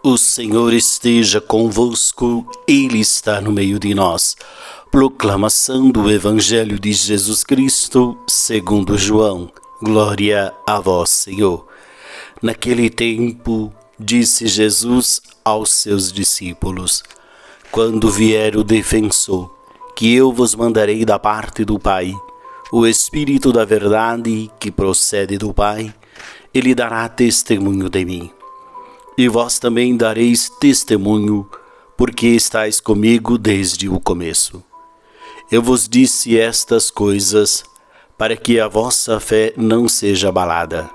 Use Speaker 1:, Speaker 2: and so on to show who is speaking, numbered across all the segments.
Speaker 1: O Senhor esteja convosco, Ele está no meio de nós. Proclamação do Evangelho de Jesus Cristo, segundo João. Glória a vós, Senhor. Naquele tempo, disse Jesus aos seus discípulos: Quando vier o defensor, que eu vos mandarei da parte do Pai, o Espírito da Verdade que procede do Pai, ele dará testemunho de mim e vós também dareis testemunho, porque estáis comigo desde o começo. Eu vos disse estas coisas para que a vossa fé não seja abalada.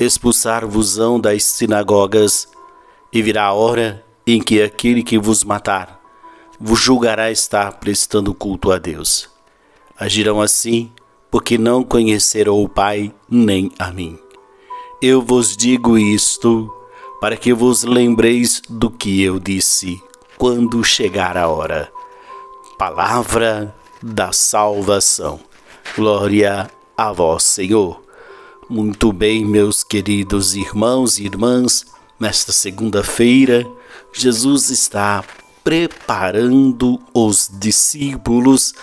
Speaker 1: Expulsar-vos-ão das sinagogas, e virá a hora em que aquele que vos matar vos julgará estar prestando culto a Deus. Agirão assim, porque não conheceram o Pai nem a mim. Eu vos digo isto para que vos lembreis do que eu disse quando chegar a hora. Palavra da salvação. Glória a vós, Senhor. Muito bem, meus queridos irmãos e irmãs, nesta segunda-feira, Jesus está preparando os discípulos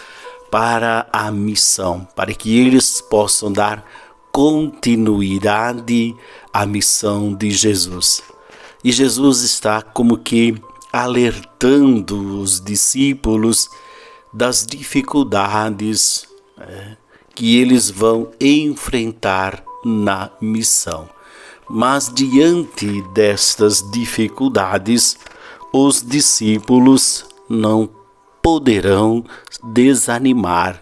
Speaker 1: para a missão, para que eles possam dar continuidade à missão de Jesus. E Jesus está como que alertando os discípulos das dificuldades é, que eles vão enfrentar na missão. Mas diante destas dificuldades, os discípulos não poderão desanimar,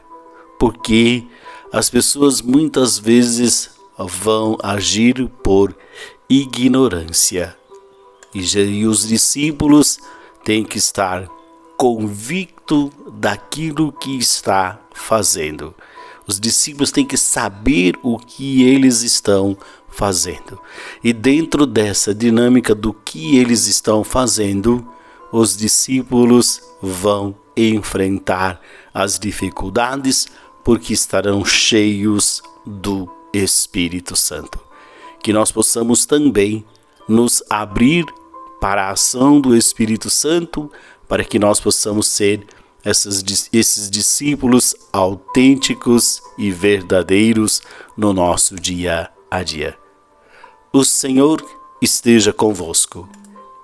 Speaker 1: porque as pessoas muitas vezes vão agir por ignorância. E os discípulos têm que estar convicto daquilo que está fazendo. Os discípulos têm que saber o que eles estão fazendo. E dentro dessa dinâmica do que eles estão fazendo, os discípulos vão enfrentar as dificuldades porque estarão cheios do Espírito Santo. Que nós possamos também nos abrir para a ação do Espírito Santo, para que nós possamos ser esses discípulos autênticos e verdadeiros no nosso dia a dia. O Senhor esteja convosco,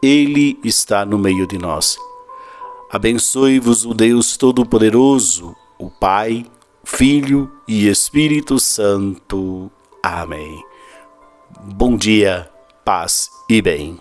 Speaker 1: Ele está no meio de nós. Abençoe-vos o Deus Todo-Poderoso, o Pai, Filho e Espírito Santo. Amém. Bom dia, paz e bem.